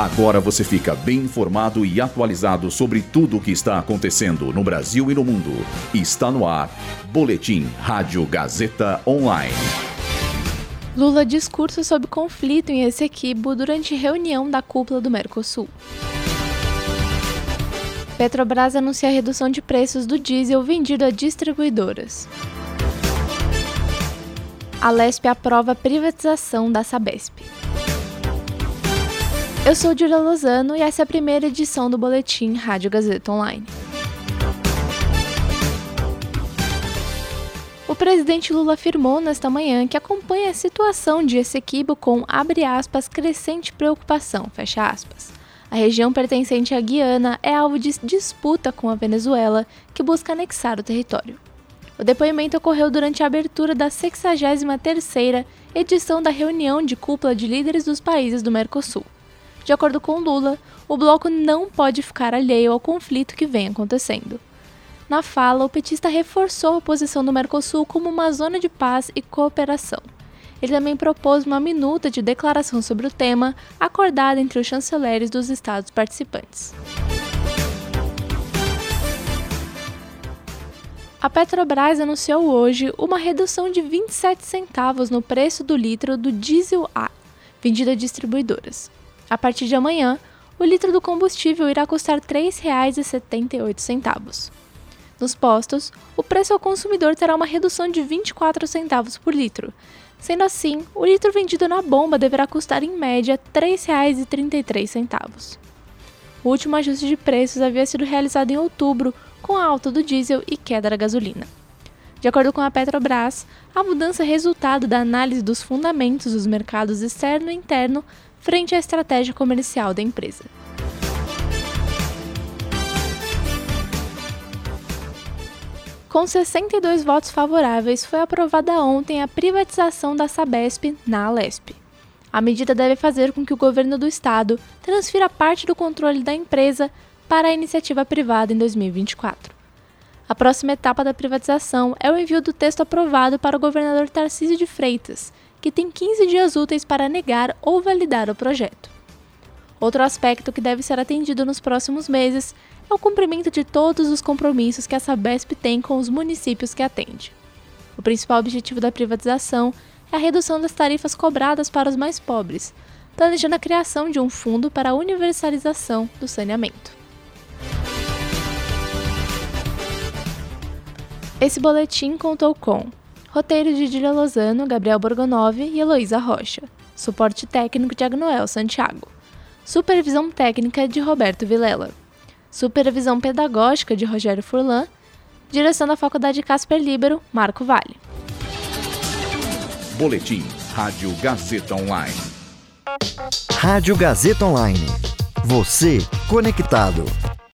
Agora você fica bem informado e atualizado sobre tudo o que está acontecendo no Brasil e no mundo. Está no ar. Boletim Rádio Gazeta Online. Lula discurso sobre conflito em Essequibo durante reunião da cúpula do Mercosul. Petrobras anuncia redução de preços do diesel vendido a distribuidoras. A Lesp aprova a privatização da Sabesp. Eu sou Julia Lozano e essa é a primeira edição do Boletim Rádio Gazeta Online. O presidente Lula afirmou nesta manhã que acompanha a situação de Essequibo com, abre aspas, crescente preocupação, fecha aspas. A região pertencente à Guiana é alvo de disputa com a Venezuela, que busca anexar o território. O depoimento ocorreu durante a abertura da 63ª edição da reunião de cúpula de líderes dos países do Mercosul. De acordo com Lula, o bloco não pode ficar alheio ao conflito que vem acontecendo. Na fala, o petista reforçou a posição do Mercosul como uma zona de paz e cooperação. Ele também propôs uma minuta de declaração sobre o tema, acordada entre os chanceleres dos estados participantes. A Petrobras anunciou hoje uma redução de 27 centavos no preço do litro do diesel A, vendido a distribuidoras. A partir de amanhã, o litro do combustível irá custar R$ 3,78. Nos postos, o preço ao consumidor terá uma redução de 24 centavos por litro. Sendo assim, o litro vendido na bomba deverá custar em média R$ 3,33. O último ajuste de preços havia sido realizado em outubro, com a alta do diesel e queda da gasolina. De acordo com a Petrobras, a mudança é resultado da análise dos fundamentos dos mercados externo e interno frente à estratégia comercial da empresa. Com 62 votos favoráveis, foi aprovada ontem a privatização da Sabesp na Alesp. A medida deve fazer com que o governo do estado transfira parte do controle da empresa para a iniciativa privada em 2024. A próxima etapa da privatização é o envio do texto aprovado para o governador Tarcísio de Freitas, que tem 15 dias úteis para negar ou validar o projeto. Outro aspecto que deve ser atendido nos próximos meses é o cumprimento de todos os compromissos que a Sabesp tem com os municípios que atende. O principal objetivo da privatização é a redução das tarifas cobradas para os mais pobres, planejando a criação de um fundo para a universalização do saneamento. Esse boletim contou com Roteiro de Dília Lozano, Gabriel Borgonov e Heloísa Rocha. Suporte técnico de Agnoel Santiago. Supervisão técnica de Roberto Vilela. Supervisão pedagógica de Rogério Furlan. Direção da Faculdade Casper Libero, Marco Vale. Boletim Rádio Gazeta Online. Rádio Gazeta Online. Você conectado.